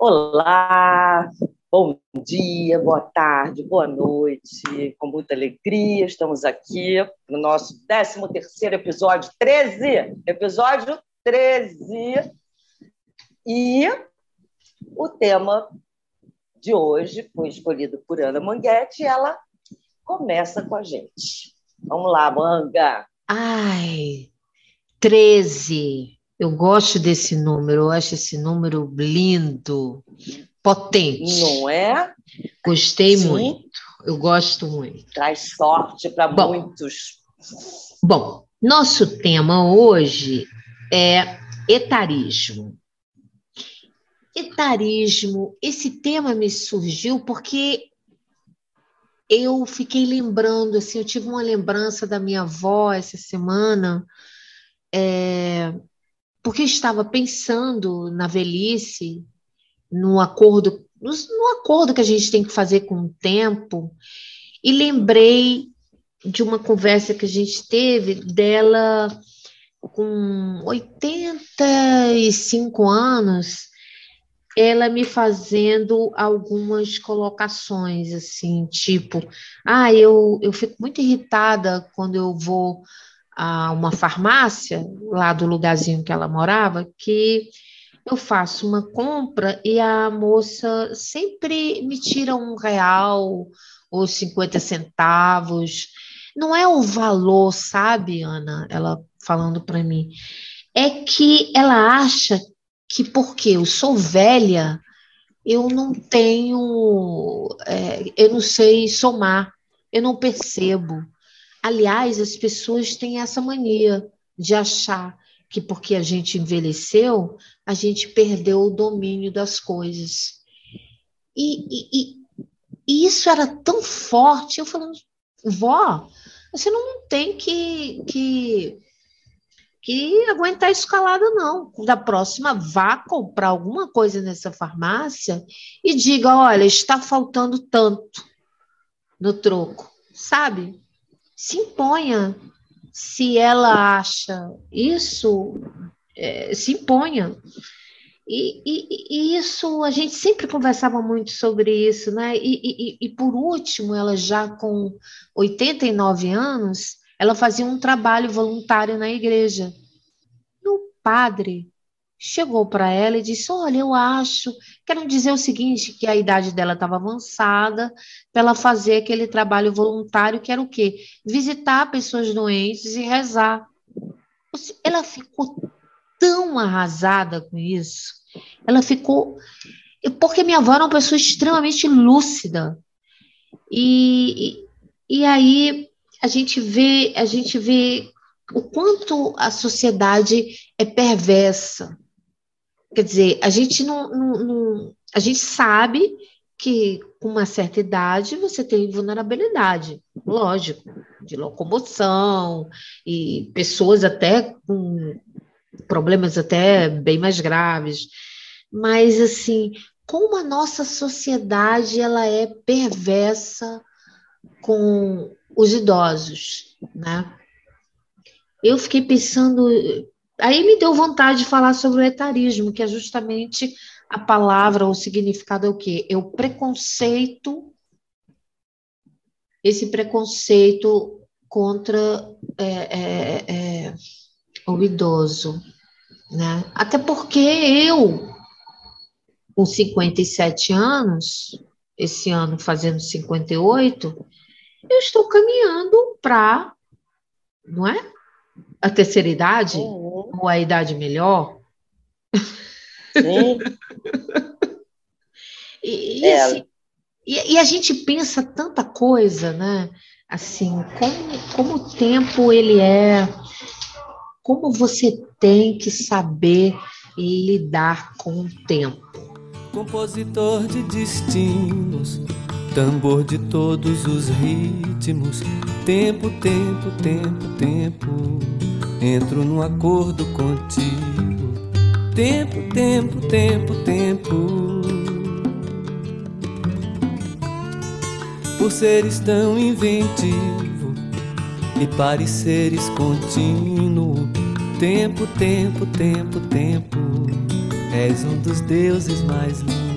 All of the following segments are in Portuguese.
Olá, bom dia, boa tarde, boa noite. Com muita alegria, estamos aqui no nosso 13º episódio, 13, episódio 13. E o tema de hoje foi escolhido por Ana Manguete e ela começa com a gente. Vamos lá, Manga. Ai, 13. Eu gosto desse número, eu acho esse número lindo, potente. Não é? Gostei Sim. muito, eu gosto muito. Traz sorte para muitos. Bom, nosso tema hoje é etarismo. Etarismo, esse tema me surgiu porque eu fiquei lembrando, assim, eu tive uma lembrança da minha avó essa semana, é, porque estava pensando na velhice, no acordo, no, no acordo que a gente tem que fazer com o tempo, e lembrei de uma conversa que a gente teve dela com 85 anos, ela me fazendo algumas colocações, assim, tipo, ah, eu, eu fico muito irritada quando eu vou a uma farmácia, lá do lugarzinho que ela morava, que eu faço uma compra e a moça sempre me tira um real ou 50 centavos. Não é o valor, sabe, Ana? Ela falando para mim. É que ela acha que porque eu sou velha, eu não tenho, é, eu não sei somar, eu não percebo. Aliás, as pessoas têm essa mania de achar que porque a gente envelheceu, a gente perdeu o domínio das coisas. E, e, e isso era tão forte, eu falando, vó, você não tem que, que que aguentar escalada, não. Da próxima, vá comprar alguma coisa nessa farmácia e diga: olha, está faltando tanto no troco, sabe? Se imponha. Se ela acha isso, é, se imponha. E, e, e, isso, a gente sempre conversava muito sobre isso, né? E, e, por último, ela já com 89 anos, ela fazia um trabalho voluntário na igreja. E o padre chegou para ela e disse: Olha, eu acho, quero dizer o seguinte: que a idade dela estava avançada, para ela fazer aquele trabalho voluntário, que era o quê? Visitar pessoas doentes e rezar. Ela ficou tão arrasada com isso, ela ficou. Porque minha avó era uma pessoa extremamente lúcida. E, e, e aí a gente vê, a gente vê o quanto a sociedade é perversa. Quer dizer, a gente não, não, não, a gente sabe que com uma certa idade você tem vulnerabilidade, lógico, de locomoção e pessoas até com problemas até bem mais graves. Mas assim, como a nossa sociedade ela é perversa com os idosos, né? Eu fiquei pensando, aí me deu vontade de falar sobre o etarismo, que é justamente a palavra, o significado é o quê? É o preconceito, esse preconceito contra é, é, é, o idoso, né? Até porque eu, com 57 anos, esse ano fazendo 58, eu estou caminhando para, não é? A terceira idade, uhum. ou a idade melhor. Sim. e, é. assim, e, e, a gente pensa tanta coisa, né? Assim, como, como o tempo ele é, como você tem que saber lidar com o tempo. Compositor de destinos tambor de todos os ritmos. Tempo, tempo, tempo, tempo. Entro num acordo contigo. Tempo, tempo, tempo, tempo. Por seres tão inventivo e pareceres contínuo. Tempo, tempo, tempo, tempo. És um dos deuses mais lindos.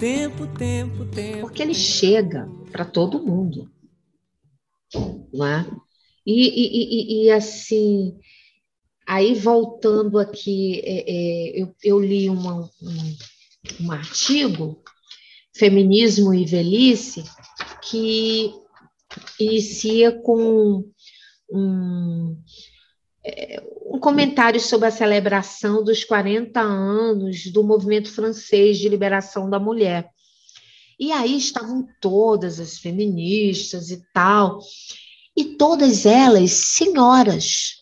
Tempo, tempo, tempo. Porque ele chega para todo mundo. Não é? E, e, e, e, assim, aí voltando aqui, é, é, eu, eu, li uma, um, um artigo, Feminismo e Velhice, que inicia com um, um comentário sobre a celebração dos 40 anos do movimento francês de liberação da mulher. E aí estavam todas as feministas e tal, e todas elas senhoras.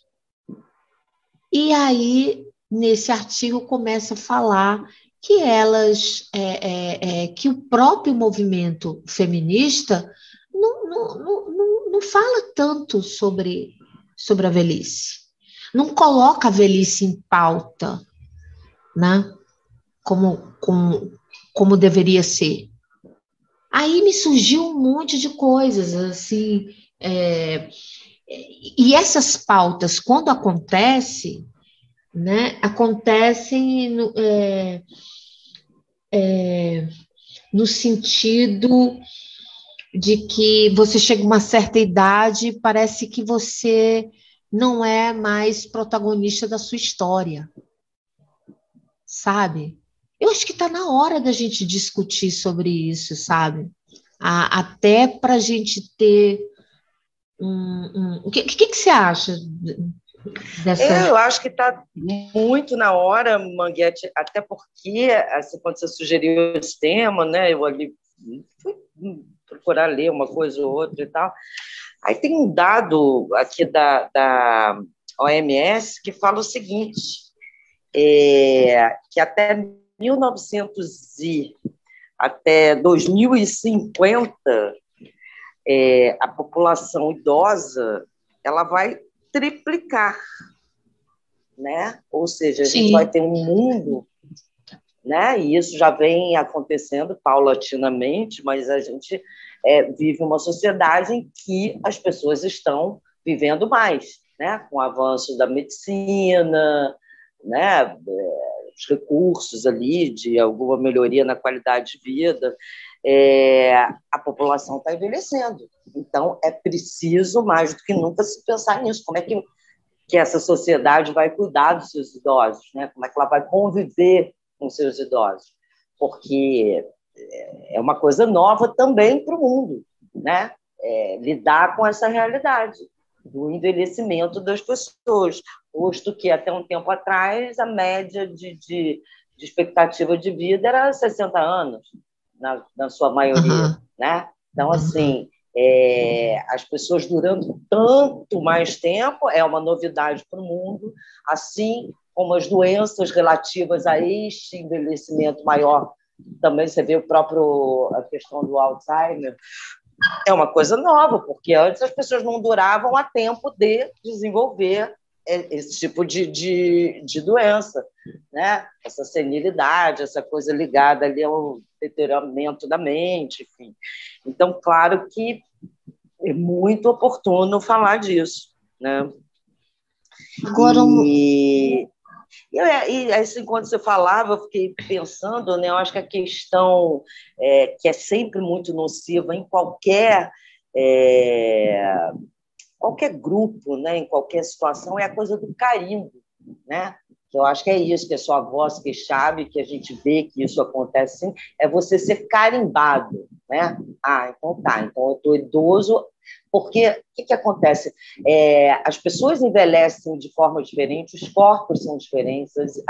E aí, nesse artigo, começa a falar que elas, é, é, é, que o próprio movimento feminista não, não, não, não fala tanto sobre, sobre a velhice. Não coloca a velhice em pauta, né? Como, como, como deveria ser. Aí me surgiu um monte de coisas, assim, é, e essas pautas, quando acontecem, né, acontecem no, é, é, no sentido de que você chega a uma certa idade parece que você não é mais protagonista da sua história. Sabe? Eu acho que está na hora da gente discutir sobre isso, sabe? A, até para a gente ter um. O que, que, que você acha Dessa... Eu acho que está muito na hora, Manguete, até porque, assim, quando você sugeriu esse tema, né, eu ali fui procurar ler uma coisa ou outra e tal. Aí tem um dado aqui da, da OMS que fala o seguinte, é, que até 1900 e até 2050 é, a população idosa ela vai triplicar, né? Ou seja, a Sim. gente vai ter um mundo, né? E isso já vem acontecendo paulatinamente, mas a gente é, vive uma sociedade em que as pessoas estão vivendo mais, né? Com o avanço da medicina, né? É, os recursos ali de alguma melhoria na qualidade de vida, é, a população está envelhecendo. Então, é preciso, mais do que nunca, se pensar nisso. Como é que, que essa sociedade vai cuidar dos seus idosos? Né? Como é que ela vai conviver com seus idosos? Porque é uma coisa nova também para o mundo, né? É, lidar com essa realidade do envelhecimento das pessoas, posto que até um tempo atrás a média de, de, de expectativa de vida era 60 anos, na, na sua maioria, uhum. né? Então, assim, é, as pessoas durando tanto mais tempo é uma novidade para o mundo, assim como as doenças relativas a este envelhecimento maior. Também você vê o próprio a questão do Alzheimer, é uma coisa nova, porque antes as pessoas não duravam a tempo de desenvolver esse tipo de, de, de doença, né? Essa senilidade, essa coisa ligada ali ao deterioramento da mente, enfim. Então, claro que é muito oportuno falar disso, né? Agora, e, e, e assim, quando você falava, eu fiquei pensando, né? Eu acho que a questão é, que é sempre muito nociva em qualquer é, qualquer grupo, né? Em qualquer situação é a coisa do carimbo, né? eu acho que é isso, que é sua voz que chave, que a gente vê que isso acontece sim, é você ser carimbado, né? Ah, então tá, então eu estou idoso, porque o que, que acontece? É, as pessoas envelhecem de forma diferente, os corpos são diferentes, as,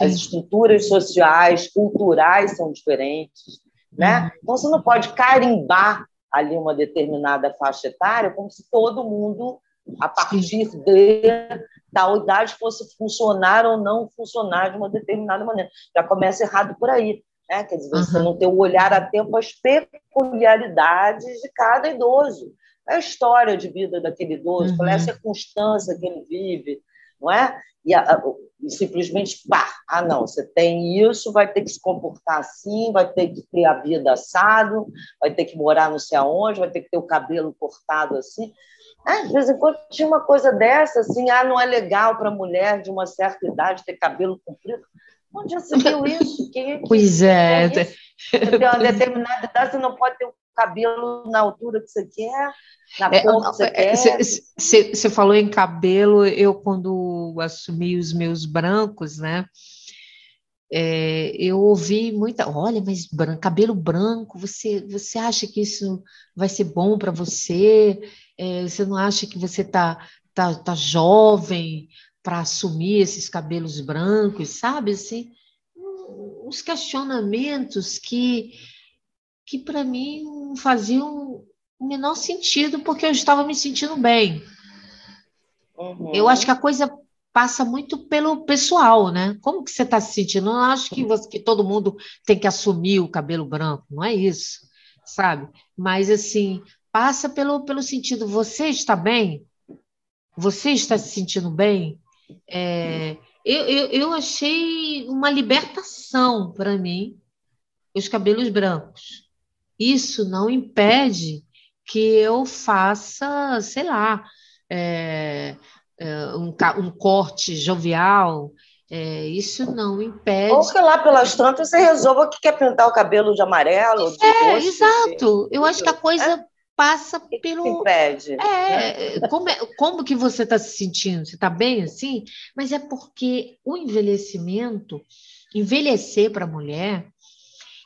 as estruturas sociais, culturais são diferentes, né? Uhum. Então você não pode carimbar ali uma determinada faixa etária como se todo mundo a partir de tal idade fosse funcionar ou não funcionar de uma determinada maneira. Já começa errado por aí. Né? Quer dizer, você uhum. não ter o olhar atento às peculiaridades de cada idoso. É a história de vida daquele idoso, uhum. qual é a uhum. circunstância que ele vive, não é? E, a, a, e, simplesmente, pá, ah, não, você tem isso, vai ter que se comportar assim, vai ter que ter a vida assado, vai ter que morar não sei aonde, vai ter que ter o cabelo cortado assim. É, de vez em quando tinha uma coisa dessa, assim, ah, não é legal para mulher de uma certa idade ter cabelo comprido. Onde já se viu isso? É pois é. é você tem uma determinada idade, você não pode ter o cabelo na altura que você quer, na é, cor que você quer. Você falou em cabelo, eu quando assumi os meus brancos, né? É, eu ouvi muita, olha, mas branco, cabelo branco, você, você acha que isso vai ser bom para você? É, você não acha que você está tá, tá jovem para assumir esses cabelos brancos, sabe? Assim, uns questionamentos que, que para mim não faziam o menor sentido, porque eu estava me sentindo bem. Uhum. Eu acho que a coisa passa muito pelo pessoal, né? Como que você está se sentindo? Eu não acho que, você, que todo mundo tem que assumir o cabelo branco, não é isso, sabe? Mas, assim, passa pelo, pelo sentido, você está bem? Você está se sentindo bem? É, eu, eu, eu achei uma libertação para mim os cabelos brancos. Isso não impede que eu faça, sei lá, é, é, um, um, corte jovial. É, isso não impede. Ou que lá pelas tantas você resolva que quer pintar o cabelo de amarelo. De é, roxo, exato. Eu acho que a coisa é passa pelo. impede. É, né? como, é, como que você está se sentindo? Você está bem assim? Mas é porque o envelhecimento, envelhecer para a mulher,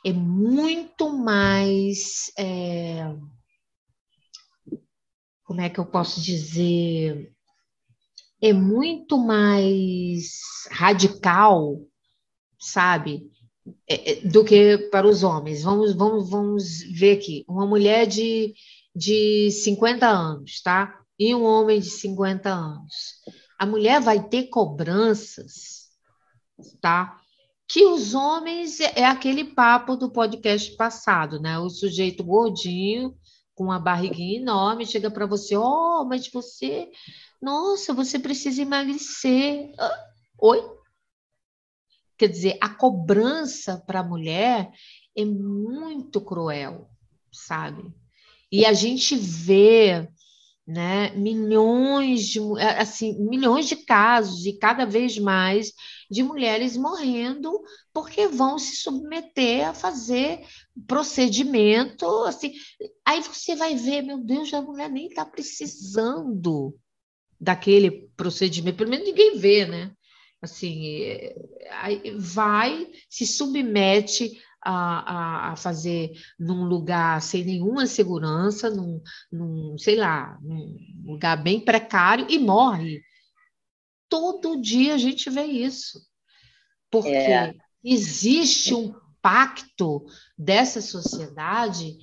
é muito mais. É, como é que eu posso dizer? É muito mais radical, sabe? É, é, do que para os homens. Vamos, vamos, vamos ver aqui. Uma mulher de de 50 anos, tá? E um homem de 50 anos. A mulher vai ter cobranças, tá? Que os homens é, é aquele papo do podcast passado, né? O sujeito gordinho com uma barriguinha enorme chega para você, oh, mas você, nossa, você precisa emagrecer. Oi? Quer dizer, a cobrança para a mulher é muito cruel, sabe? E a gente vê né, milhões de assim, milhões de casos e cada vez mais de mulheres morrendo porque vão se submeter a fazer procedimento assim. Aí você vai ver, meu Deus, a mulher nem está precisando daquele procedimento, pelo menos ninguém vê, né? Assim, é, vai, se submete a, a, a, fazer num lugar sem nenhuma segurança, num, num, sei lá, num lugar bem precário e morre. Todo dia a gente vê isso. Porque é. existe um pacto dessa sociedade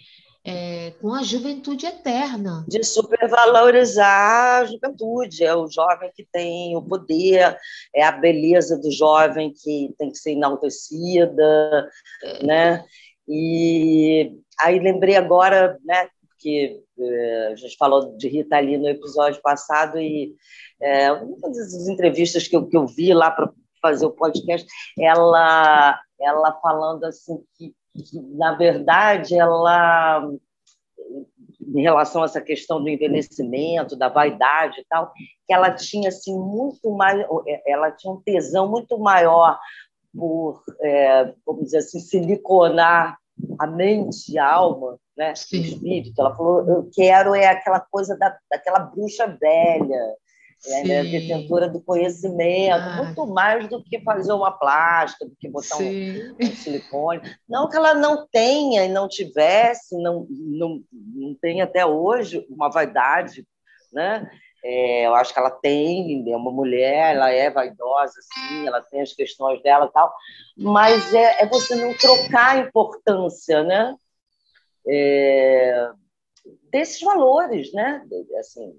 é, com a juventude eterna. De supervalorizar a juventude, é o jovem que tem o poder, é a beleza do jovem que tem que ser enaltecida, é. né? E aí lembrei agora, né, que é, a gente falou de Rita ali no episódio passado e é, uma das entrevistas que eu, que eu vi lá para fazer o podcast, ela, ela falando assim que, na verdade, ela, em relação a essa questão do envelhecimento, da vaidade e tal, que ela tinha assim muito mais, ela tinha um tesão muito maior por, é, vamos dizer assim, siliconar a mente e a alma, né, o espírito. Ela falou, eu quero é aquela coisa da, daquela bruxa velha, é, detentora do conhecimento, ah. muito mais do que fazer uma plástica, do que botar um, um, silicone. Não que ela não tenha e não tivesse, não, não, não tem até hoje uma vaidade, né? É, eu acho que ela tem, é uma mulher, ela é vaidosa, sim, ela tem as questões dela e tal, mas é, é você não trocar a importância, né? É, desses valores, né? Assim,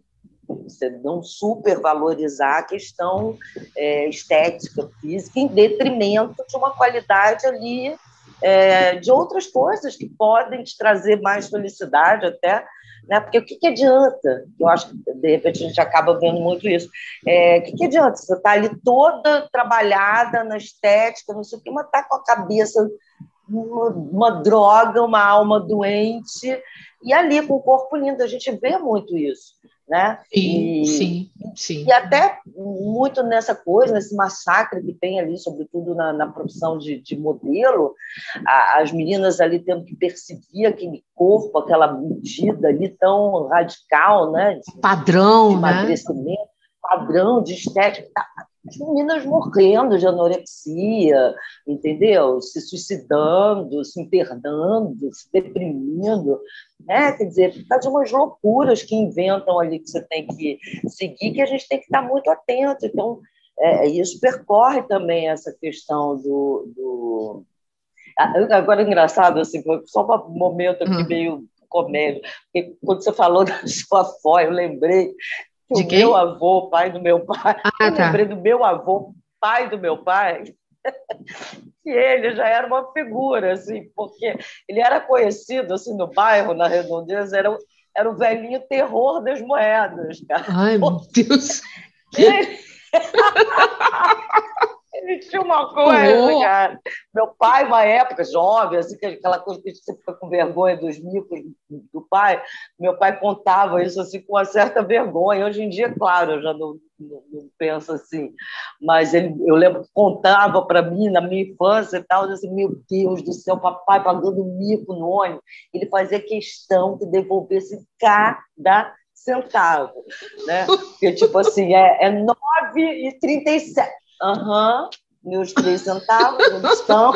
você não supervalorizar a questão é, estética, física, em detrimento de uma qualidade ali é, de outras coisas que podem te trazer mais felicidade até, né? Porque o que, que adianta? Eu acho que de repente a gente acaba vendo muito isso. É, o que, que adianta? Você está ali toda trabalhada na estética, não sei o que, mas está com a cabeça uma, uma droga, uma alma doente, e ali com o corpo lindo, a gente vê muito isso né? Sim, e, sim, sim. E até muito nessa coisa, nesse massacre que tem ali, sobretudo na, na profissão de, de modelo, a, as meninas ali tendo que perseguir aquele corpo, aquela medida ali tão radical, né? De, padrão, de né? emagrecimento, né? padrão de estética. Tá, as meninas morrendo de anorexia, entendeu? Se suicidando, se internando, se deprimindo. Né? Quer dizer, por causa de umas loucuras que inventam ali que você tem que seguir, que a gente tem que estar muito atento. Então, é, isso percorre também essa questão do. do... Agora, engraçado, assim, só um momento aqui hum. meio comédia, porque quando você falou da sua avó, eu lembrei que o meu avô, pai do meu pai, ah, eu tá. lembrei do meu avô, pai do meu pai, que ele já era uma figura, assim, porque ele era conhecido assim no bairro, na Redondeza, era, era o velhinho terror das moedas, cara. Ai, meu Deus! Ele... Tinha uma coisa, oh. cara. Meu pai, uma época jovem, assim, aquela coisa que você fica com vergonha dos micos do pai, meu pai contava isso assim com uma certa vergonha. Hoje em dia, claro, eu já não, não, não penso assim, mas ele, eu lembro que contava para mim na minha infância e tal, assim, meu Deus do céu, papai pagando mico no ônibus. Ele fazia questão que devolvesse cada centavo, né? Porque, tipo assim, é, é 9,37. Aham, uhum, meus três centavos, onde estão?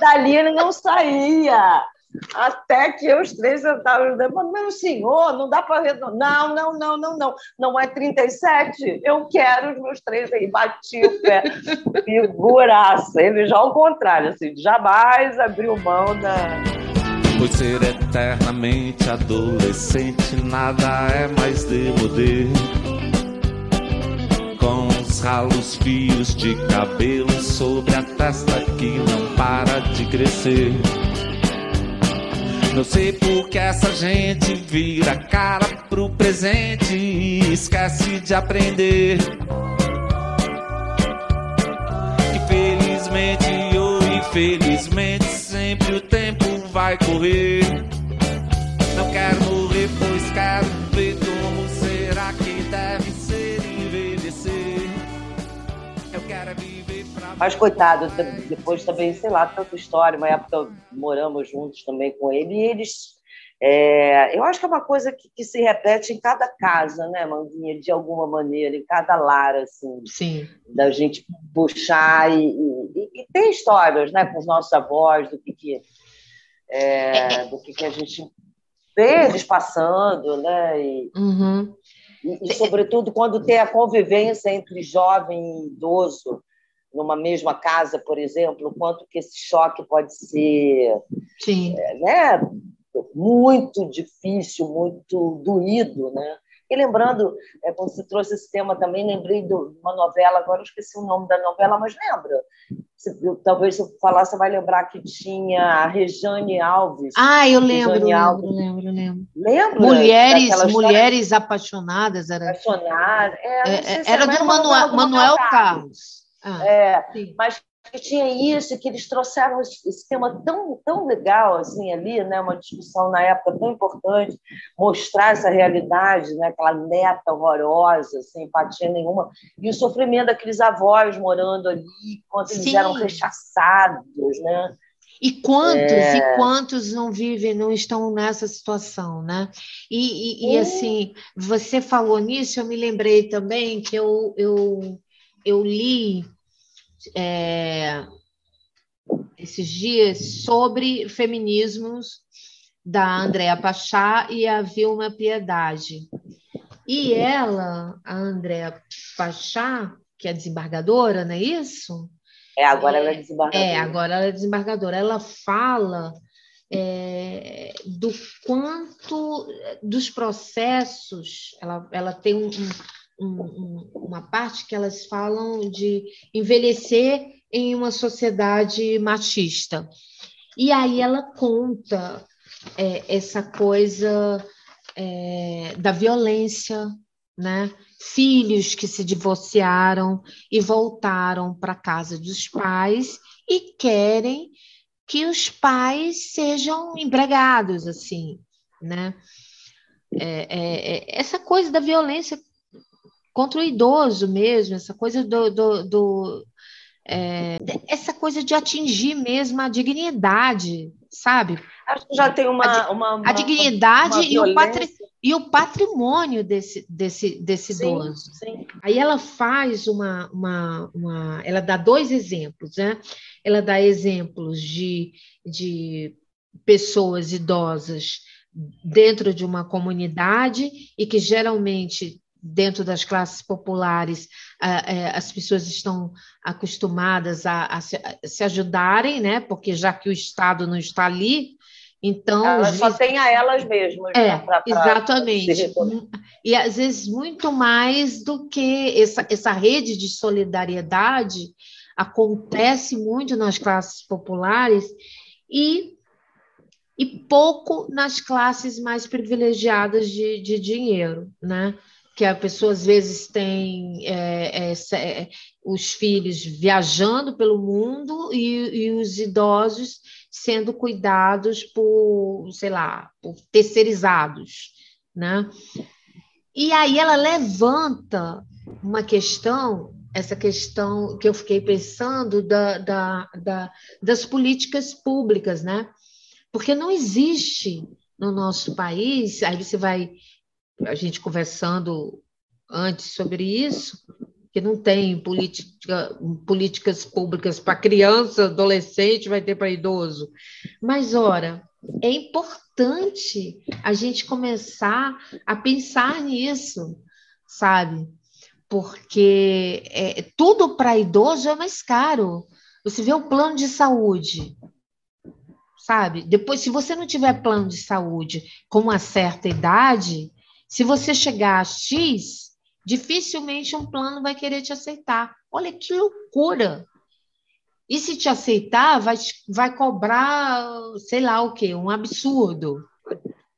Dali ele não saía. Até que os três centavos, mas meu senhor, não dá para arredondar. Não, não, não, não, não. Não é 37? Eu quero os meus três aí. Bati o pé. Figuraça. Ele já ao contrário, assim, jamais abriu mão da. Pois ser eternamente adolescente nada é mais de com os fios de cabelo sobre a testa que não para de crescer. Não sei por que essa gente vira cara pro presente e esquece de aprender. Infelizmente ou infelizmente, sempre o tempo vai correr. Mas, coitado, depois também, sei lá, tanta história. Uma época moramos juntos também com ele, e eles. É, eu acho que é uma coisa que, que, se repete em cada casa, né, Manguinha? De alguma maneira, em cada lar, assim. Sim. Da gente puxar e, e, e tem histórias, né, com os nossos avós, do que, que, é, é. do que, que a gente vê eles passando, né? E, uhum. e, e, sobretudo, quando tem a convivência entre jovem e idoso, numa mesma casa, por exemplo, o quanto que esse choque pode ser Sim. É, né, muito difícil, muito doído, né? E lembrando, é, quando você trouxe esse tema também, lembrei de uma novela, agora eu esqueci o nome da novela, mas lembra? Se, eu, talvez se eu falar, você vai lembrar que tinha a Rejane Alves. Ah, eu lembro, lembro, Alves. lembro, lembro. Lembra? Mulheres, mulheres apaixonadas. Era, apaixonadas. É, é, era do Manuel, Manuel Carlos. Ah, é, mas que tinha isso, que eles trouxeram esse tema tão, tão legal assim ali, né? uma discussão na época tão importante, mostrar essa realidade, né? aquela neta horrorosa, sem empatia nenhuma, e o sofrimento daqueles avós morando ali, quanto eles Sim. eram rechaçados, né? E quantos é... e quantos não vivem, não estão nessa situação, né? E, e, e, assim, você falou nisso, eu me lembrei também que eu, eu, eu li é, esses dias sobre feminismos da Andréa Pachá e a Vilma Piedade. E ela, a Andréa Pachá, que é desembargadora, não é isso? É, agora é, ela é desembargadora. É, agora ela é desembargadora. Ela fala é, do quanto dos processos, ela, ela tem um, um, uma parte que elas falam de envelhecer em uma sociedade machista. E aí ela conta é, essa coisa é, da violência, né? Filhos que se divorciaram e voltaram para a casa dos pais e querem que os pais sejam empregados, assim, né? é, é, é, essa coisa da violência contra o idoso mesmo, essa coisa do, do, do é, essa coisa de atingir mesmo a dignidade, sabe? Acho que já tem uma. A, uma, uma a dignidade uma e, o patri, e o patrimônio desse, desse, desse sim, idoso. Sim. Aí ela faz uma, uma, uma. Ela dá dois exemplos, né? Ela dá exemplos de, de pessoas idosas dentro de uma comunidade e que geralmente dentro das classes populares, é, as pessoas estão acostumadas a, a, se, ajudarem, né? Porque já que o Estado não está ali, então elas só tem a elas mesmas. É, né, pra, pra exatamente. E às vezes muito mais do que essa, essa rede de solidariedade acontece muito nas classes populares e e pouco nas classes mais privilegiadas de, de dinheiro, né? Que a pessoa às vezes tem é, é, é, os filhos viajando pelo mundo e, e, os idosos sendo cuidados por, sei lá, por terceirizados, né? E aí ela levanta uma questão, essa questão que eu fiquei pensando da, da, da das políticas públicas, né? Porque não existe no nosso país, aí você vai a gente conversando antes sobre isso, que não tem política, políticas públicas para criança, adolescente, vai ter para idoso. Mas, ora, é importante a gente começar a pensar nisso, sabe? Porque é, tudo para idoso é mais caro. Você vê o plano de saúde, sabe? Depois, se você não tiver plano de saúde com uma certa idade, se você chegar a X, dificilmente um plano vai querer te aceitar. Olha que loucura! E se te aceitar, vai, vai cobrar, sei lá o quê, um absurdo.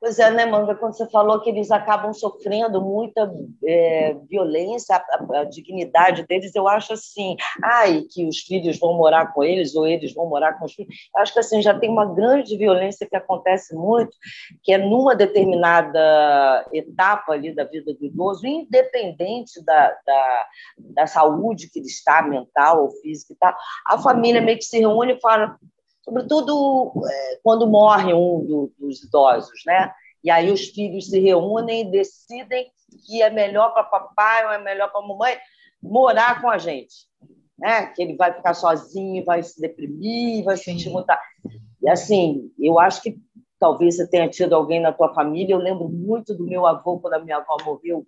Pois é, né, Manga? Quando você falou que eles acabam sofrendo muita é, violência, a, a, dignidade deles, eu acho assim, ai, que os filhos vão morar com eles ou eles vão morar com os filhos. Eu acho que assim já tem uma grande violência que acontece muito, que é numa determinada etapa ali da vida do idoso, independente da, da, da saúde que ele está, mental ou física e tal, a família meio que se reúne e fala sobretudo é, quando morre um do, dos idosos, né? E aí os filhos se reúnem e decidem que é melhor para papai ou é melhor para mamãe morar com a gente, né? Que ele vai ficar sozinho, vai se deprimir, vai se sentir muita. E assim, eu acho que talvez você tenha tido alguém na tua família. Eu lembro muito do meu avô quando a minha avó morreu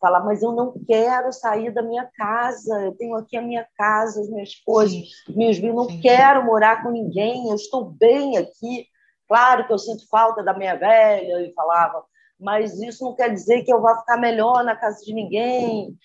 falar, mas eu não quero sair da minha casa, eu tenho aqui a minha casa, as minhas coisas, meus filhos, não quero morar com ninguém, eu estou bem aqui. Claro que eu sinto falta da minha velha, e falava, mas isso não quer dizer que eu vá ficar melhor na casa de ninguém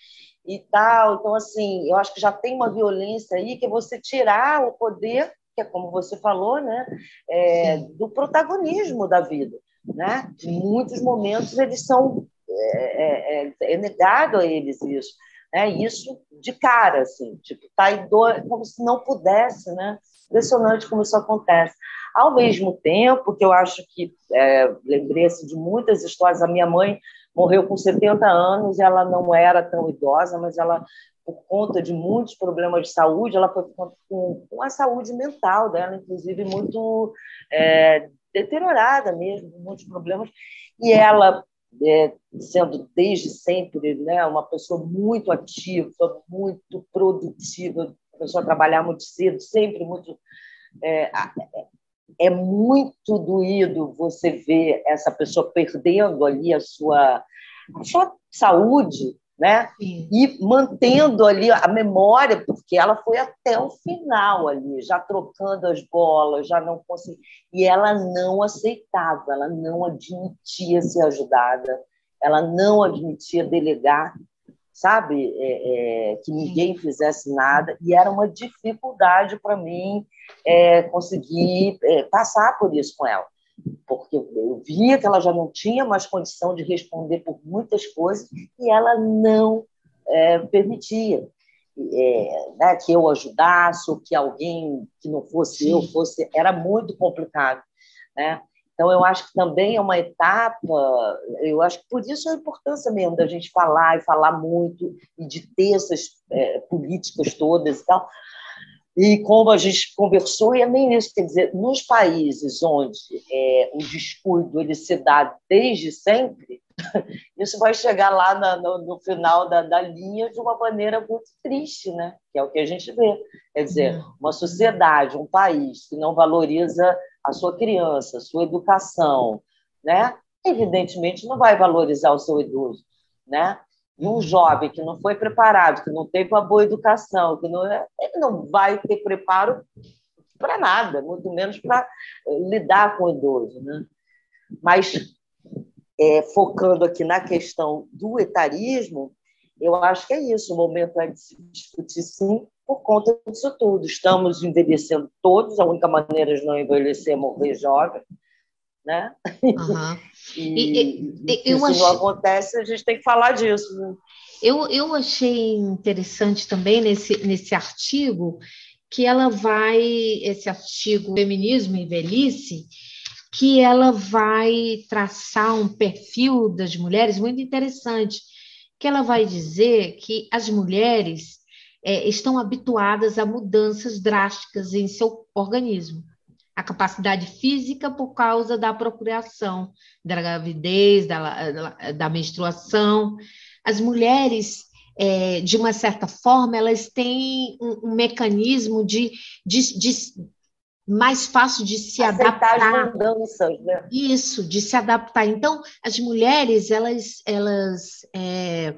e tal. Então, assim, eu acho que já tem uma violência aí que é você tirar o poder, que é como você falou, né, é, do protagonismo da vida. Né? Em muitos momentos eles são é, é, é, negado a eles isso. Né? Isso de cara, assim, tipo, tá dor, como se não pudesse, né? Impressionante como isso acontece. Ao mesmo tempo que eu acho que, é, lembrei-se de muitas histórias, a minha mãe morreu com 70 anos, ela não era tão idosa, mas ela, por conta de muitos problemas de saúde, ela foi com, com a saúde mental dela, inclusive, muito é, deteriorada mesmo, muitos problemas, e ela é, sendo desde sempre né, uma pessoa muito ativa, muito produtiva, começou a trabalhar muito cedo, sempre muito. É, é muito doído você ver essa pessoa perdendo ali a sua, a sua saúde né? Sim. E mantendo ali a memória, porque ela foi até o final ali, já trocando as bolas, já não conseguia. E ela não aceitava, ela não admitia ser ajudada, ela não admitia delegar, sabe, é, é, que ninguém fizesse nada, e era uma dificuldade para mim é, conseguir é, passar por isso com ela porque eu via que ela já não tinha mais condição de responder por muitas coisas e ela não é, permitia é, né, que eu ajudasse ou que alguém que não fosse Sim. eu fosse era muito complicado né Então, eu acho que também é uma etapa, eu acho que por isso a importância mesmo da gente falar e falar muito, e de ter essas é, políticas todas e tal. E como a gente conversou, e é nem isso, quer dizer, nos países onde é, o descuido ele se dá desde sempre, isso vai chegar lá na, no, no, final da, da, linha de uma maneira muito triste, né? que é o que a gente vê. Quer dizer, uhum. uma sociedade, um país que não valoriza a sua criança, a sua educação, né? evidentemente não vai valorizar o seu idoso. Né? Um jovem que não foi preparado, que não teve uma boa educação, que não, é, ele não vai ter preparo para nada, muito menos para lidar com o idoso. Né? Mas é, focando aqui na questão do etarismo, eu acho que é isso, o momento é de se discutir sim por conta disso tudo. Estamos envelhecendo todos, a única maneira de não envelhecer é morrer jovem, né? Uhum. e, e, e, se isso achei... não acontece, a gente tem que falar disso. Né? Eu, eu achei interessante também nesse, nesse artigo que ela vai, esse artigo Feminismo e Velhice, que ela vai traçar um perfil das mulheres muito interessante, que ela vai dizer que as mulheres é, estão habituadas a mudanças drásticas em seu organismo. A capacidade física por causa da procriação, da gravidez, da, da menstruação. As mulheres é, de uma certa forma, elas têm um, um mecanismo de, de, de, mais fácil de se Aceitar adaptar. As mudanças, né? Isso, de se adaptar. Então, as mulheres elas, elas é,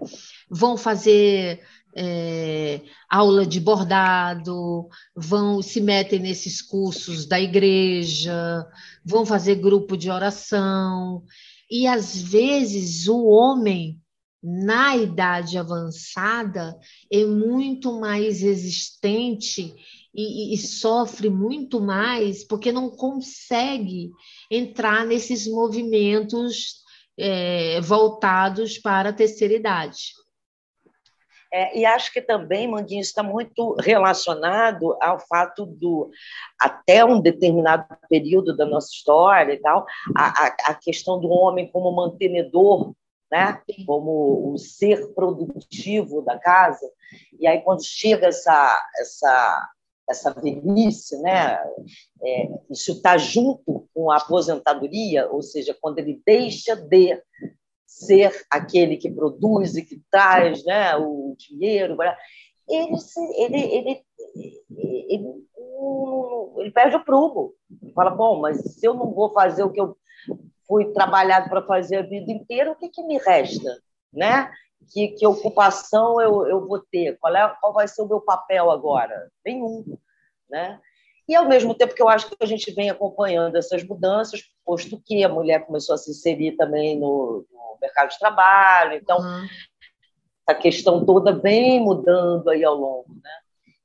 vão fazer é, aula de bordado, vão se metem nesses cursos da igreja, vão fazer grupo de oração. E às vezes o homem na idade avançada é muito mais resistente e, e, sofre muito mais porque não consegue entrar nesses movimentos é, voltados para a terceira idade. É, e acho que também, Manguinho, está muito relacionado ao fato do, até um determinado período da nossa história e tal, a, a, a questão do homem como mantenedor né? como o ser produtivo da casa. E aí, quando chega essa, essa essa velhice, né? É, isso está junto com a aposentadoria, ou seja, quando ele deixa de ser aquele que produz e que traz né, o dinheiro, ele, ele, ele, ele, ele perde o prumo. Fala, bom, mas se eu não vou fazer o que eu fui trabalhado para fazer a vida inteira, o que, que me resta? Né? que, que ocupação eu, eu vou ter, qual, é, qual vai ser o meu papel agora? Nenhum. Né? E, ao mesmo tempo que eu acho que a gente vem acompanhando essas mudanças, posto que a mulher começou a se inserir também no, mercado de trabalho, então uhum. a questão toda vem mudando aí ao longo. Né?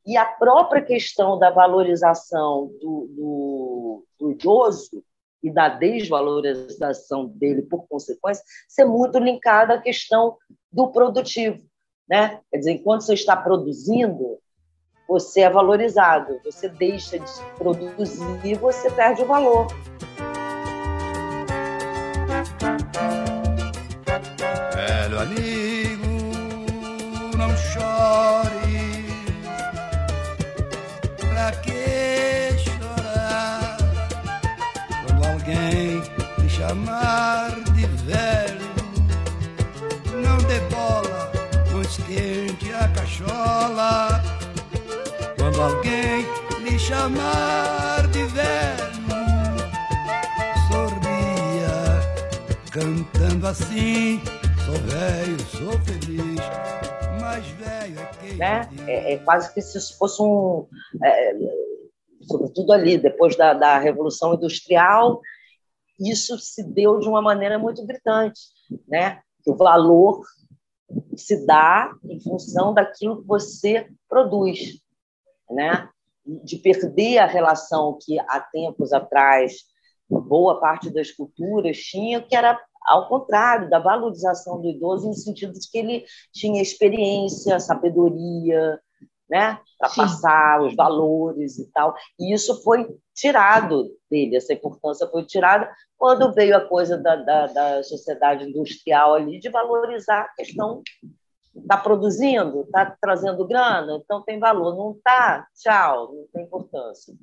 E a própria questão da valorização do, do, do idoso e da desvalorização dele por consequência, ser muito linkada à questão do produtivo. Né? Quer dizer, enquanto você está produzindo, você é valorizado. Você deixa de produzir, você perde o valor. Amigo, não chore. Pra que chorar quando alguém me chamar de velho? Não dê bola, pois esquente a cachola quando alguém lhe chamar de velho, sorria, cantando assim: sou velho, sou feliz, mas velho é quem. Né? É, é, quase que se fosse um. É, sobretudo ali, depois da, da Revolução Industrial, isso se deu de uma maneira muito gritante, né? O valor se dá em função daquilo que você produz né? de perder a relação que há tempos atrás boa parte das culturas tinha, que era ao contrário da valorização do idoso no sentido de que ele tinha experiência, sabedoria, né? Para passar os valores e tal. E isso foi tirado dele, essa importância foi tirada quando veio a coisa da, da, da sociedade industrial ali de valorizar a questão está produzindo, está trazendo grana, então tem valor. Não está, tchau, não tem importância.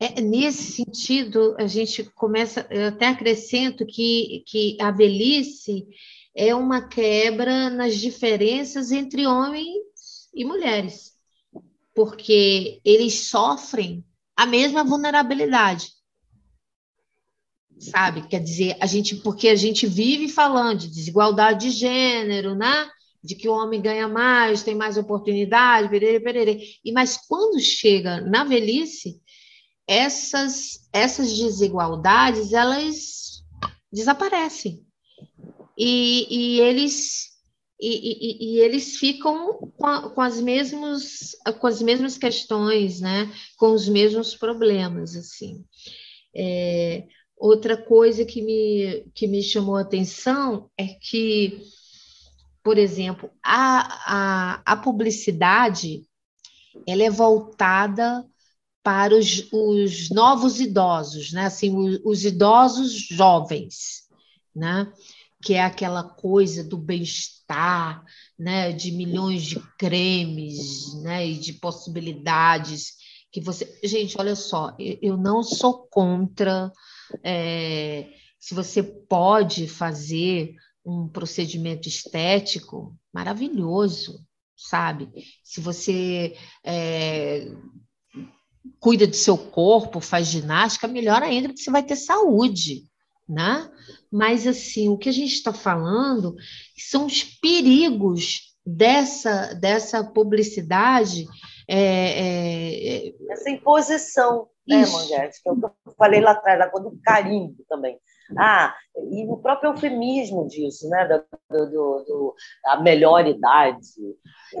É, nesse sentido, a gente começa, eu até acrescento que, que a velhice é uma quebra nas diferenças entre homens e mulheres, porque eles sofrem a mesma vulnerabilidade. Sabe? Quer dizer, a gente, porque a gente vive falando de desigualdade de gênero, né? De que o homem ganha mais, tem mais oportunidade, perere, perere. E mas quando chega na velhice, essas essas desigualdades elas desaparecem e, e eles e, e, e, eles ficam com, a, com, as mesmos, com as mesmas questões, né? com os mesmos problemas. assim. É, outra coisa que me, que me chamou a atenção é que por exemplo, a, a, a publicidade ela é voltada para os, os novos idosos, né? Assim, os, os idosos jovens, né? Que é aquela coisa do bem-estar, né? De milhões de cremes, né? E de possibilidades que você. Gente, olha só, eu não sou contra. É, se você pode fazer um procedimento estético maravilhoso, sabe? Se você é, cuida do seu corpo, faz ginástica, melhor ainda, porque você vai ter saúde, né? Mas, assim, o que a gente está falando são os perigos dessa, dessa publicidade. É, é, é Essa imposição, né, Manguete? Que é eu falei lá atrás, coisa do carimbo também. Ah, e o próprio eufemismo disso, né? Do, do, do a melhor idade.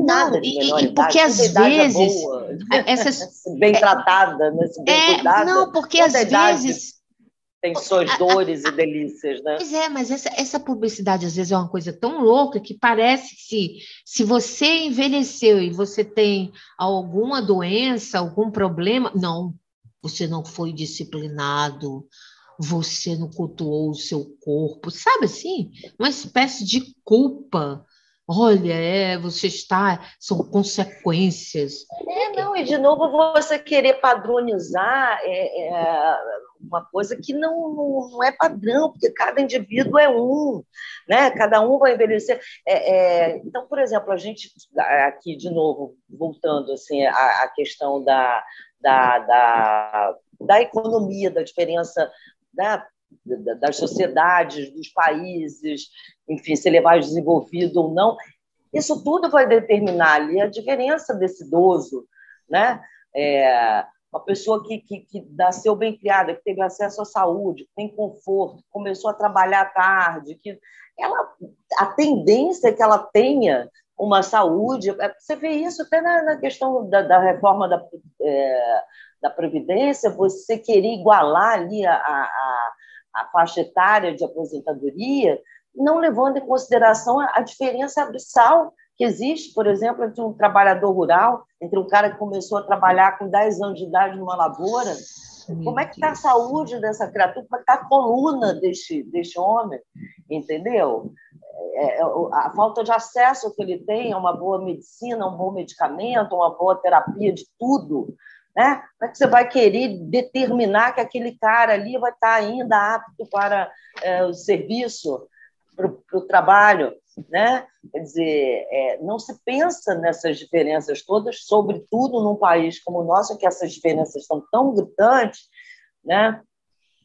Nada de melhor e, idade. Porque às é vezes. Boa, essas, bem é, tratada, né? bem é, cuidada. Não, porque às vezes. Tem suas dores e delícias, né? Pois é, mas essa, essa publicidade às vezes é uma coisa tão louca que parece que se, se você envelheceu e você tem alguma doença, algum problema, não, você não foi disciplinado, você não cultuou o seu corpo, sabe assim? Uma espécie de culpa. Olha, é, você está, são consequências. É, não, e de novo você querer padronizar é, é uma coisa que não, não, é padrão, porque cada indivíduo é um, né? Cada um vai envelhecer. É, é, então, por exemplo, a gente aqui de novo voltando assim à, à questão da, da, da, da economia, da diferença né, das sociedades, dos países, enfim, se ele é mais desenvolvido ou não. Isso tudo vai determinar ali a diferença desse idoso, né? É, uma pessoa que, que, que nasceu bem criada, que teve acesso à saúde, que tem conforto, começou a trabalhar tarde, que ela, a tendência é que ela tenha uma saúde. É, você vê isso até na, na questão da, da reforma da, é, da Previdência, você querer igualar ali a, a, a faixa etária de aposentadoria, não levando em consideração a, a diferença abissal que existe, por exemplo, entre um trabalhador rural, entre um cara que começou a trabalhar com 10 anos de idade numa lavoura, como é que está a saúde dessa criatura? Como é que está a coluna deste, deste homem? Entendeu? É, é a falta de acesso que ele tem a uma boa medicina, um bom medicamento, uma boa terapia de tudo, né? Como é que você vai querer determinar que aquele cara ali vai estar ainda apto para é, o serviço, para o trabalho? Né? Quer dizer, é, não se pensa nessas diferenças todas, sobretudo num país como o nosso, que essas diferenças são tão gritantes, né?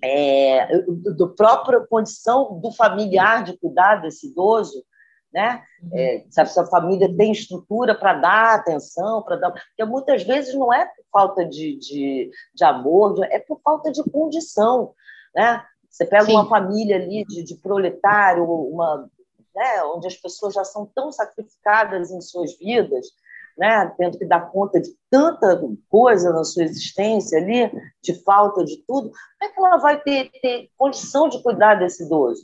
É, do própria condição do familiar de cuidar desse idoso, né? Uhum. É, se a família tem estrutura para dar atenção, para dar. Porque muitas vezes não é por falta de, de, de amor, é por falta de condição. Né? Você pega Sim. uma família ali de, de proletário, uma, né, onde as pessoas já são tão sacrificadas em suas vidas, né, tendo que dar conta de tanta coisa na sua existência ali, de falta de tudo, como é que ela vai ter, ter condição de cuidar desse idoso?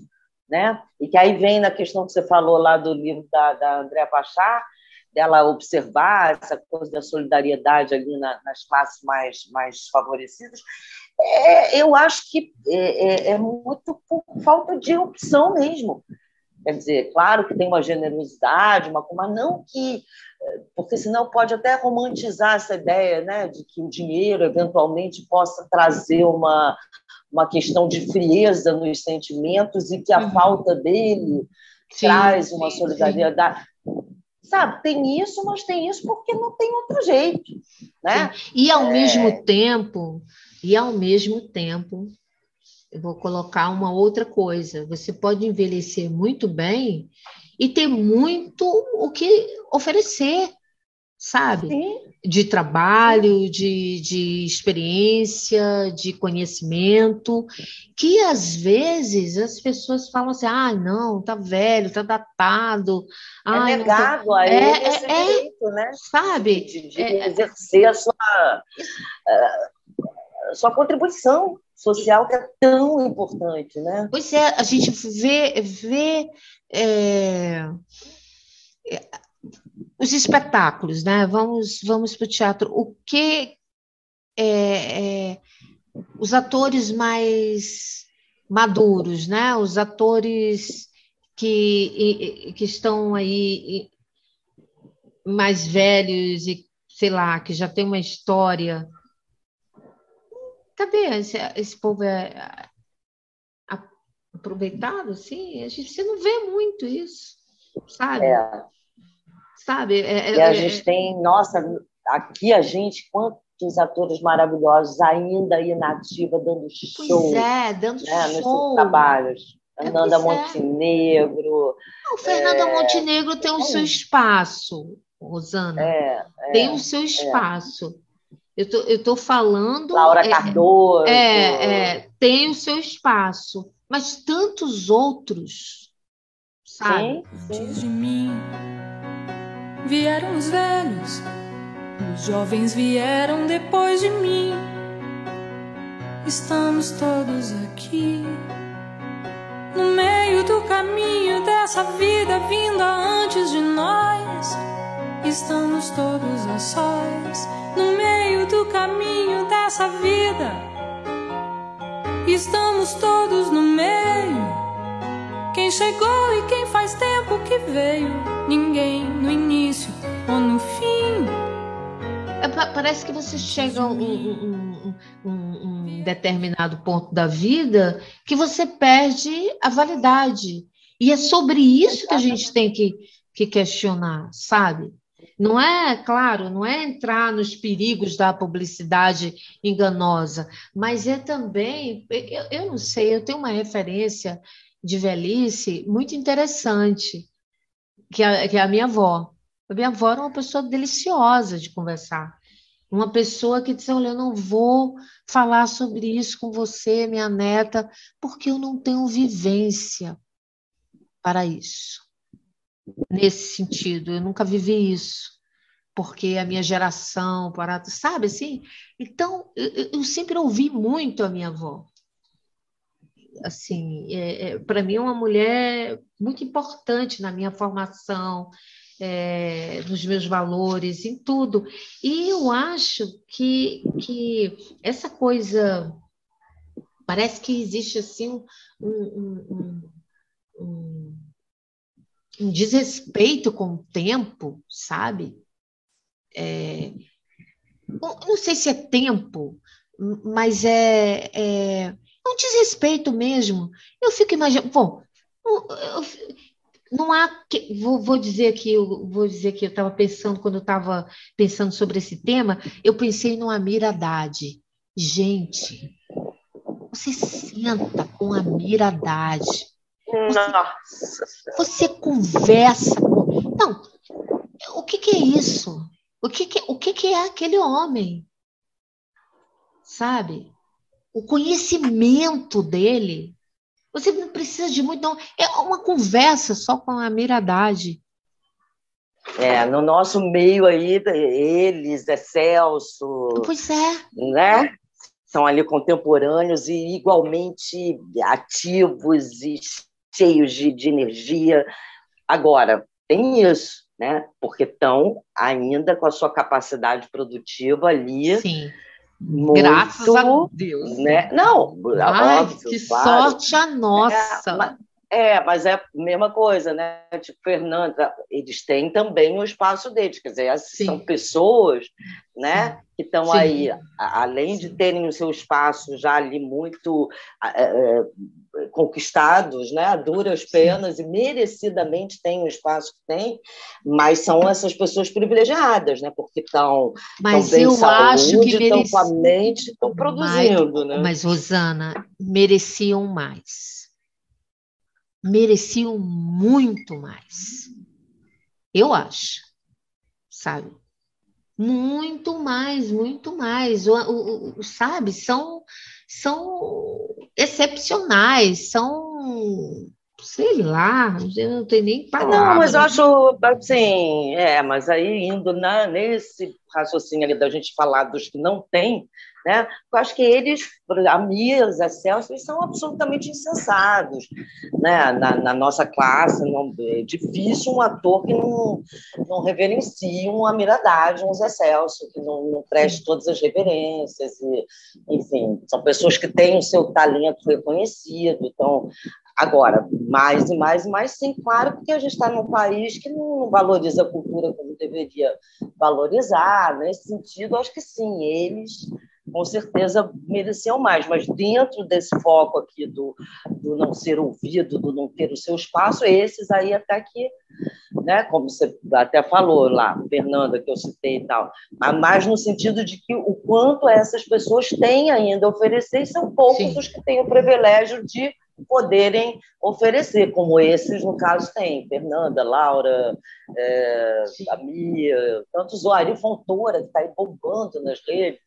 Né? E que aí vem na questão que você falou lá do livro da, da Andréa Pachá, dela observar essa coisa da solidariedade ali na, nas classes mais, mais favorecidas, é, eu acho que é, é, é muito por falta de opção mesmo. Quer dizer, claro que tem uma generosidade, uma, mas não que. Porque senão pode até romantizar essa ideia né, de que o dinheiro eventualmente possa trazer uma, uma questão de frieza nos sentimentos e que a uhum. falta dele sim, traz uma solidariedade. Sabe, tem isso, mas tem isso porque não tem outro jeito. Né? Sim. E ao é... mesmo tempo, e ao mesmo tempo, eu vou colocar uma outra coisa. Você pode envelhecer muito bem e ter muito o que oferecer, sabe? Sim. De trabalho, de, de experiência, de conhecimento, que às vezes as pessoas falam assim: ah, não, tá velho, tá datado. É negado tá... a ele é, esse é, direito, né? Sabe? De, de é, exercer a sua, a sua contribuição social que é tão importante, né? Pois é, a gente vê, vê é, os espetáculos, né? Vamos, vamos para o teatro. O que é, é, os atores mais maduros, né? Os atores que, que estão aí mais velhos e sei lá, que já tem uma história cadê esse, esse povo é, aproveitado assim? A gente, você não vê muito isso, sabe? É. Sabe? É, é e a é, gente tem, nossa, aqui a gente, quantos atores maravilhosos ainda inativa dando show. Pois é, dando né, show. Nos trabalhos. Fernanda é, Montenegro. O Fernanda é... Montenegro tem o seu espaço, Rosana. É, tem o seu espaço. Eu tô, eu tô falando. Laura é, Cardoso. É, é, tem o seu espaço, mas tantos outros, sabe? Sim, sim. Antes de mim vieram os velhos, os jovens vieram depois de mim. Estamos todos aqui. No meio do caminho dessa vida vinda antes de nós, estamos todos a sós no meio do caminho dessa vida. Estamos todos no meio. Quem chegou e quem faz tempo que veio. Ninguém no início ou no fim. É, parece que você chega a um, um, um, um, determinado ponto da vida que você perde a validade. E é sobre isso que a gente tem que, que questionar, sabe? Não é, claro, não é entrar nos perigos da publicidade enganosa, mas é também, eu, eu não sei, eu tenho uma referência de velhice muito interessante, que é, que é a minha avó. A minha avó era uma pessoa deliciosa de conversar. Uma pessoa que disse: Olha, eu não vou falar sobre isso com você, minha neta, porque eu não tenho vivência para isso nesse sentido. Eu nunca vivi isso, porque a minha geração, parado, sabe assim? Então, eu, eu, sempre ouvi muito a minha avó. Assim, é, é, para mim é uma mulher muito importante na minha formação, é, nos meus valores, em tudo. E eu acho que, que essa coisa parece que existe assim um, um, um, um desrespeito com o tempo, sabe? É, não sei se é tempo, mas é, é desrespeito mesmo. Eu fico imaginando, bom, eu, não há que, vou, vou dizer aqui, eu vou dizer que eu estava pensando quando eu estava pensando sobre esse tema, eu pensei no Amir Haddad. Gente, você senta com a Amir Haddad você, você conversa. Não, o que, que é isso? O, que, que, o que, que é aquele homem? Sabe? O conhecimento dele. Você não precisa de muito, não. É uma conversa só com a Miradade. É, no nosso meio aí, eles, é Celso. Pois é. Né? São ali contemporâneos e igualmente ativos e cheios de, de energia. Agora, tem isso. né? Porque estão ainda com a sua capacidade produtiva ali. Sim. Muito, Graças a Deus. Né? Não, Ai, óbvio, que claro. sorte a nossa. É, mas, é, mas é a mesma coisa, né? Tipo, Fernanda, eles têm também o espaço deles, quer dizer, Sim. são pessoas, né? Que estão Sim. aí, além de terem o seu espaço já ali muito é, é, conquistados, né? A duras penas e merecidamente têm o espaço que têm, mas são essas pessoas privilegiadas, né? Porque estão Mas bem eu de saúde, acho que estão com a mereci... mente, estão produzindo, né? Mas, Rosana, mereciam mais. Mereciam muito mais. Eu acho. Sabe? Muito mais, muito mais. O, o- o- sabe? São, são excepcionais, são, sei lá, eu não tenho nem Ah, palavras. Não, mas eu acho assim, é, mas aí indo na, nesse raciocínio ali da gente falar dos que não têm, né? Eu acho que eles, a Mia, os Celso, eles são absolutamente insensados, né? Na, na nossa classe, não, é difícil um ator que não, não reverencie uma miradade, um Zé Celso, que não, não preste todas as reverências, e, enfim, são pessoas que têm o seu talento reconhecido, então Agora, mais e mais e mais, sim, claro, porque a gente está num país que não valoriza a cultura como deveria valorizar. Nesse sentido, acho que sim, eles com certeza mereciam mais, mas dentro desse foco aqui do, do não ser ouvido, do não ter o seu espaço, esses aí até que, né, como você até falou lá, Fernanda, que eu citei e tal, mas mais no sentido de que o quanto essas pessoas têm ainda a oferecer, e são poucos Sim. os que têm o privilégio de poderem oferecer, como esses, no caso, tem. Fernanda, Laura, é, a Mia, tantos, o Ari Fontoura, que está aí bombando nas redes.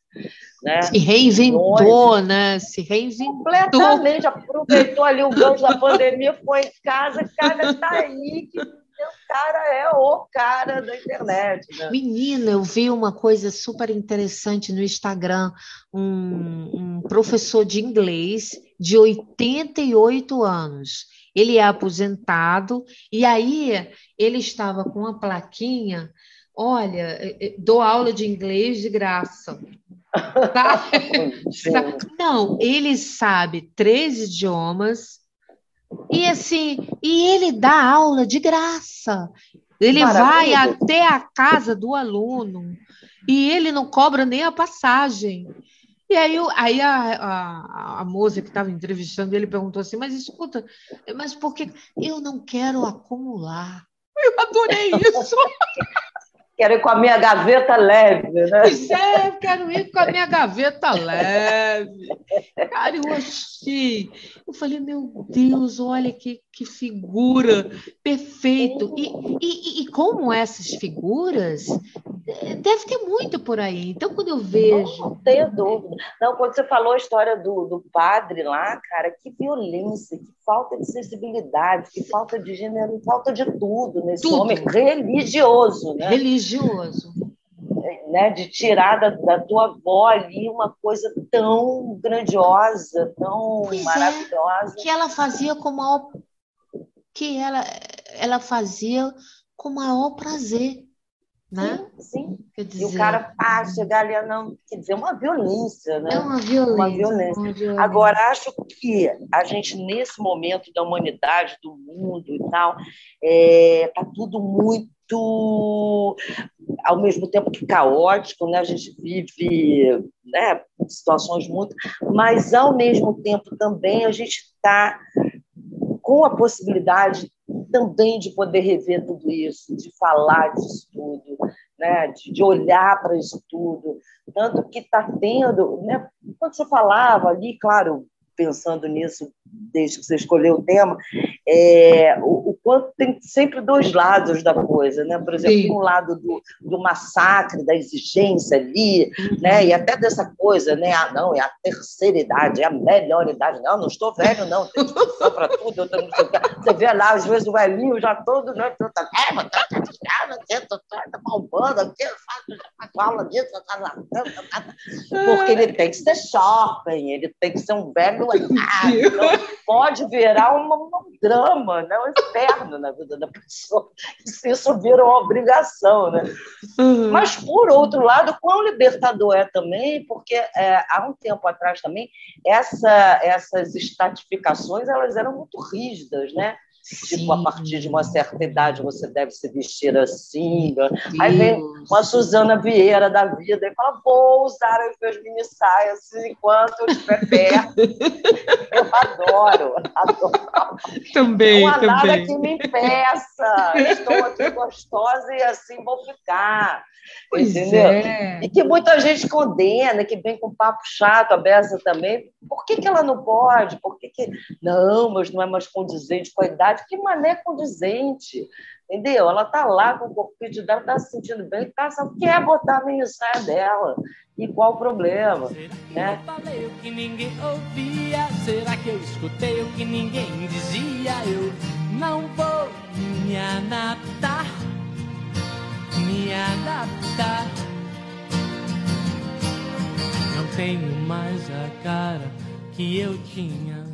Né? Se reinventou, né? Se reinventou. Completamente, aproveitou ali o gancho da pandemia, foi em casa, cara, está aí, que o cara é o cara da internet. Né? Menina, eu vi uma coisa super interessante no Instagram, um, um professor de inglês de 88 anos. Ele é aposentado e aí ele estava com uma plaquinha, olha, eh, eh, dou aula de inglês de graça. Tá? Sim. Não, ele sabe três idiomas e assim, e ele dá aula de graça. Ele vai Maravilha. até a casa do aluno e ele não cobra nem a passagem. E aí, aí a, a, a moça que estava entrevistando ele perguntou assim: Mas escuta, mas por que eu não quero acumular? Eu adorei isso. Quero ir com a minha gaveta leve, né? Pois é, eu quero ir com a minha gaveta leve. Cara, eu achei. Eu falei, meu Deus, olha que, que figura, perfeito. E, e, e como essas figuras, eh, deve ter muito por aí. Então, quando eu vejo. Não tenho dúvida. Não, quando você falou a história do, do padre lá, cara, que violência, que falta de sensibilidade, que falta de gênero, falta de tudo nesse Tudo. homem religioso, né? Religioso. Né? De tirar da, da tua avó ali uma coisa tão grandiosa, tão Pois é. maravilhosa. Que ela fazia com o maior. Que ela, ela fazia com o maior prazer. Né? Sim, sim. Quer E dizer, o cara pá, chegar ali, não, quer dizer, uma violência, né? é uma violência. uma violência. uma violência. Agora, acho que a gente, nesse momento da humanidade, do mundo e tal, está tudo muito, ao mesmo tempo que caótico, né? a gente vive né, situações muito, mas, ao mesmo tempo, também a gente está com a possibilidade também de poder rever tudo isso, de falar disso tudo, né? de, de olhar para isso tudo. Tanto que está tendo. Né? Quando você falava ali, claro, pensando nisso desde que você escolheu o tema, é, o, o quanto tem sempre dois lados da coisa, né? Por exemplo, Sim. um lado do, do massacre, da exigência ali, né? E até dessa coisa, né? Ah, não, é a terceira idade, é a melhor idade. Não, não estou velho, não, tem discussão para tudo. Eu tô, não sei o quê. Você vê lá, às vezes, o velhinho já todo, né? Todo, é, mas tá, tá, tá, tá, tá, tá bombando aqui, faz aula disso, tá tá, tá, tá. porque ele tem que ser shopping, ele tem que ser um velho. Ah, pode virar uma, um drama, né? um inferno na vida da pessoa. Se isso vira uma obrigação. Né? Uhum. Mas, por outro lado, quão libertador é também, porque é, há um tempo atrás também, essa, essas estratificações elas eram muito rígidas, né? Sim. Tipo, a partir de uma certa idade você deve se vestir assim. Né? Aí vem uma Suzana Vieira da vida e fala: vou usar as minhas mini saias enquanto eu estiver perto. eu adoro, adoro. Também, Não há também. nada que me impeça. Estou aqui gostosa e assim vou ficar. Pois entendeu? É. E que muita gente condena, que vem com papo chato, a Bessa também. Por que, que ela não pode? Por que, que. Não, mas não é mais condizente com a idade. Que mané condizente? Entendeu? Ela está lá com o corpite dela, está se sentindo bem, tá, só quer botar a meia saia dela. E qual o problema? Será que né? eu falei o que ninguém ouvia? Será que eu escutei o que ninguém dizia? Eu não vou me adaptar, me adaptar. Não tenho mais a cara que eu tinha.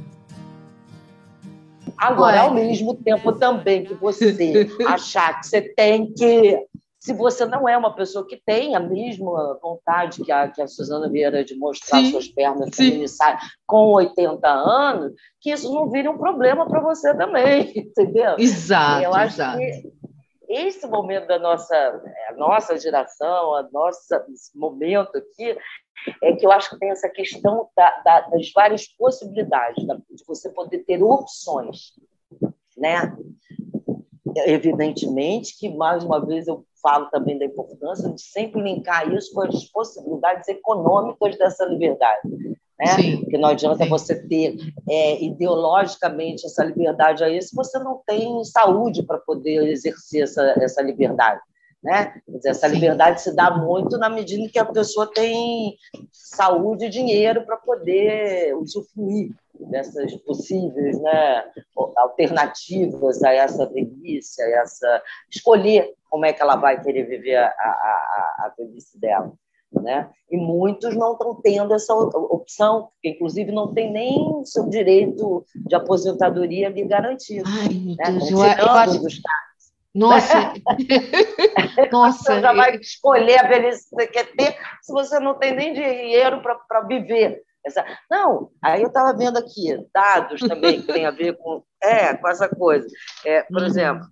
Agora, ao mesmo tempo também que você achar que você tem que. Se você não é uma pessoa que tem a mesma vontade que a, que a Suzana Vieira de mostrar Sim, suas pernas com 80 anos, que isso não vire um problema para você também, entendeu? Exato, Eu acho exato. que esse momento da nossa, a nossa geração, a nossa, esse momento aqui, é que eu acho que tem essa questão da- da- das várias possibilidades, da- de você poder ter opções, né? Evidentemente que, mais uma vez, eu falo também da importância de sempre linkar isso com as possibilidades econômicas dessa liberdade. Né? Sim. Porque não adianta Sim. você ter é, ideologicamente essa liberdade aí se você não tem saúde para poder exercer essa, essa liberdade. Né? Dizer, essa liberdade se dá muito na medida em que a pessoa tem saúde e dinheiro para poder usufruir dessas possíveis né, alternativas a essa velhice, a essa escolher como é que ela vai querer viver a, a, a, velhice dela. Né? E muitos não estão tendo essa opção, porque, inclusive, não tem nem seu direito de aposentadoria ali garantido. Ai, meu Né? Deus, eu, eu acho. Nossa, nossa, Você já vai escolher a velhice que você quer ter se você não tem nem dinheiro para viver. Não, aí eu estava vendo aqui dados também que tem a ver com, é, com essa coisa. É, por Uhum. exemplo,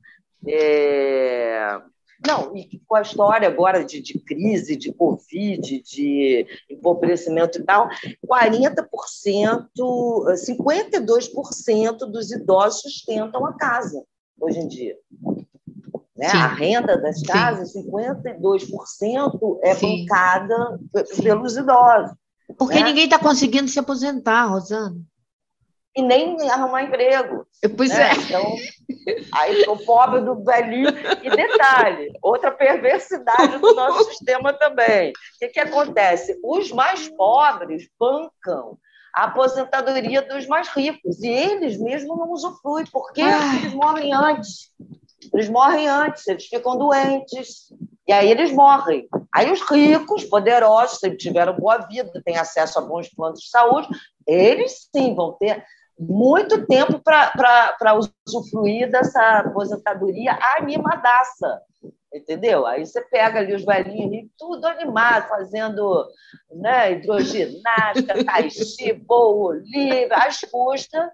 é, não, e com a história agora de, de crise, de Covid, de empobrecimento e tal, 40%, 52% dos idosos sustentam a casa hoje em dia. Né? Sim. A renda das Sim. casas, 52% é Sim. bancada p- Sim. pelos idosos. porque né? ninguém está conseguindo se aposentar, Rosana. E nem arrumar emprego. Pois né? é. Então, aí o pobre do velhinho. E detalhe, outra perversidade do nosso sistema também. O que, que acontece? Os mais pobres bancam a aposentadoria dos mais ricos. E eles mesmos não usufruem, porque Ai. eles morrem antes. Eles morrem antes, eles ficam doentes. E aí eles morrem. Aí os ricos, poderosos, sempre tiveram boa vida, têm acesso a bons planos de saúde, eles sim vão ter muito tempo para usufruir dessa aposentadoria animadaça. Entendeu? Aí você pega ali os velhinhos tudo animado, fazendo né, hidroginástica, tai chi, boa, livre, às custas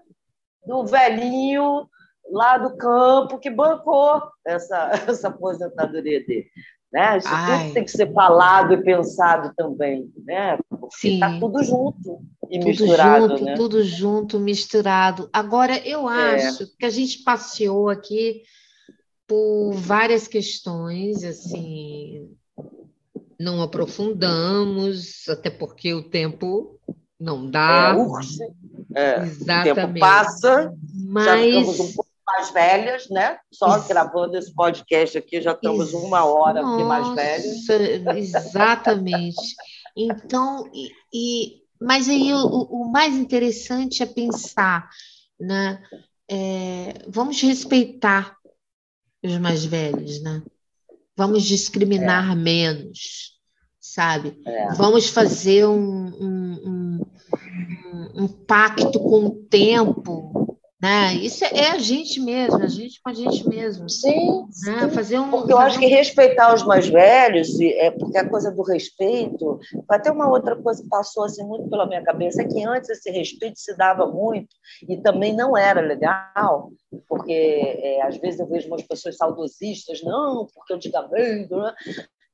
do velhinho lá do campo que bancou essa, essa aposentadoria dele. Né? Isso Ai. tudo tem que ser falado e pensado também, né? porque Sim. está tudo junto e Tudo misturado. junto, né? tudo junto, misturado. Agora, eu É. acho que a gente passeou aqui por várias questões, assim, não aprofundamos, até porque o tempo não É, dá. urge. É, o tempo Exatamente. passa, Mas mais velhas, né? Só Isso. gravando esse podcast aqui, já estamos uma hora aqui mais velhas. Nossa, exatamente. Então, e, e- mas aí o, o mais interessante é pensar, né? É, vamos respeitar os mais velhos, né? Vamos discriminar menos, sabe? É. Vamos fazer um, um- um- um pacto com o tempo, né? Isso é, é a gente mesmo, a gente com a gente mesmo. Sim, né? Fazer um, porque eu acho que respeitar os mais velhos, é porque a coisa do respeito, até uma outra coisa que passou assim muito pela minha cabeça é que antes esse respeito se dava muito e também não era legal, porque é, às vezes eu vejo umas pessoas saudosistas, não, porque antigamente, né?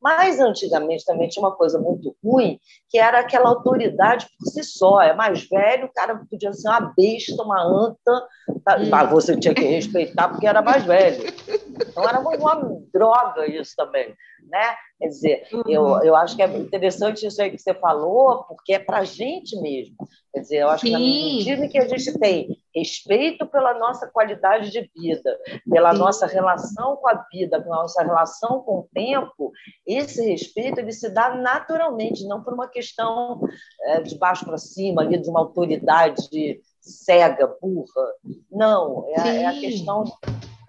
Mas antigamente também tinha uma coisa muito ruim, que era aquela autoridade por si só. É mais velho, o cara podia ser uma besta, uma anta, tá? Hum. mas você tinha que respeitar porque era mais velho. Então era uma, uma droga isso também. Né? Quer dizer, Uhum. eu, eu acho que é interessante isso aí que você falou, porque é para a gente mesmo. Quer dizer, eu acho que na Sim. medida em que a gente tem respeito pela nossa qualidade de vida, pela Sim. nossa relação com a vida, pela nossa relação com o tempo, esse respeito ele se dá naturalmente, não por uma questão é, de baixo para cima, ali, de uma autoridade cega, burra. Não, é, a- é a Sim. questão de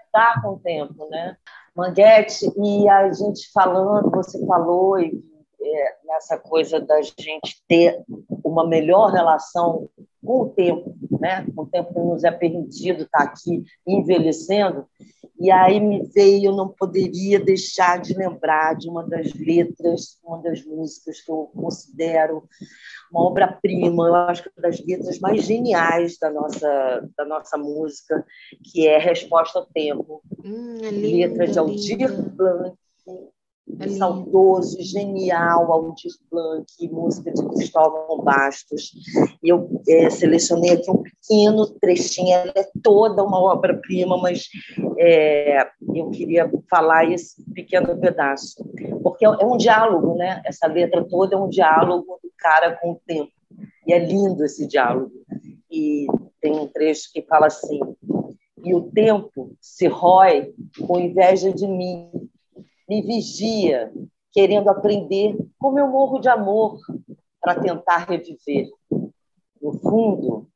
lidar com o tempo, né? Manguete, e a gente falando, você falou e, é, nessa coisa da gente ter uma melhor relação com o tempo, né? Com o tempo que nos é permitido estar aqui envelhecendo. E aí me veio, eu não poderia deixar de lembrar de uma das letras, uma das músicas que eu considero uma obra-prima, eu acho que uma das letras mais geniais da nossa, da nossa música, que é Resposta ao Tempo. Hum, é Letra de Aldir. Blanc, É saudoso, genial Aldir Blanc, música de Cristóvão Bastos. E eu eh, selecionei aqui um pequeno trechinho, ela é toda uma obra-prima, mas eh, eu queria falar esse pequeno pedaço, porque é é um diálogo, né? Essa letra toda é um diálogo do cara com o tempo. E é lindo esse diálogo. E tem um trecho que fala assim: e o tempo se rói com inveja de mim, me vigia, querendo aprender como eu morro de amor para tentar reviver. No fundo,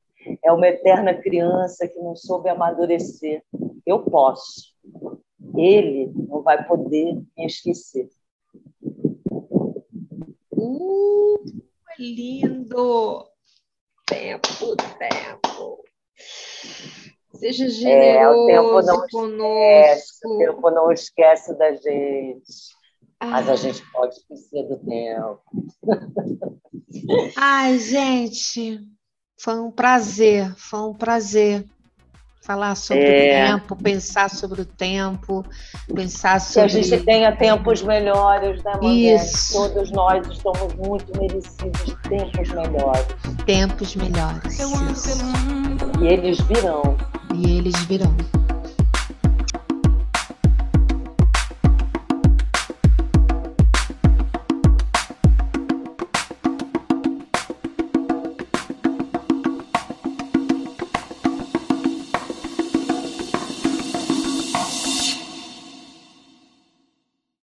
é uma eterna criança que não soube amadurecer. Eu posso. Ele não vai poder me esquecer. Uh, é lindo! Tempo, tempo. Seja É, o tempo generoso não conosco. O tempo não esquece da gente, mas a Ah, gente pode esquecer do tempo. Ai, gente, foi um prazer, foi um prazer falar sobre É. o tempo, pensar sobre o tempo, pensar Que a sobre. gente tenha tempos melhores, né, Manguete? Isso. Todos nós estamos muito merecidos de tempos melhores. tempos melhores. Eu ando Isso. pelo mundo E eles virão. E eles virão.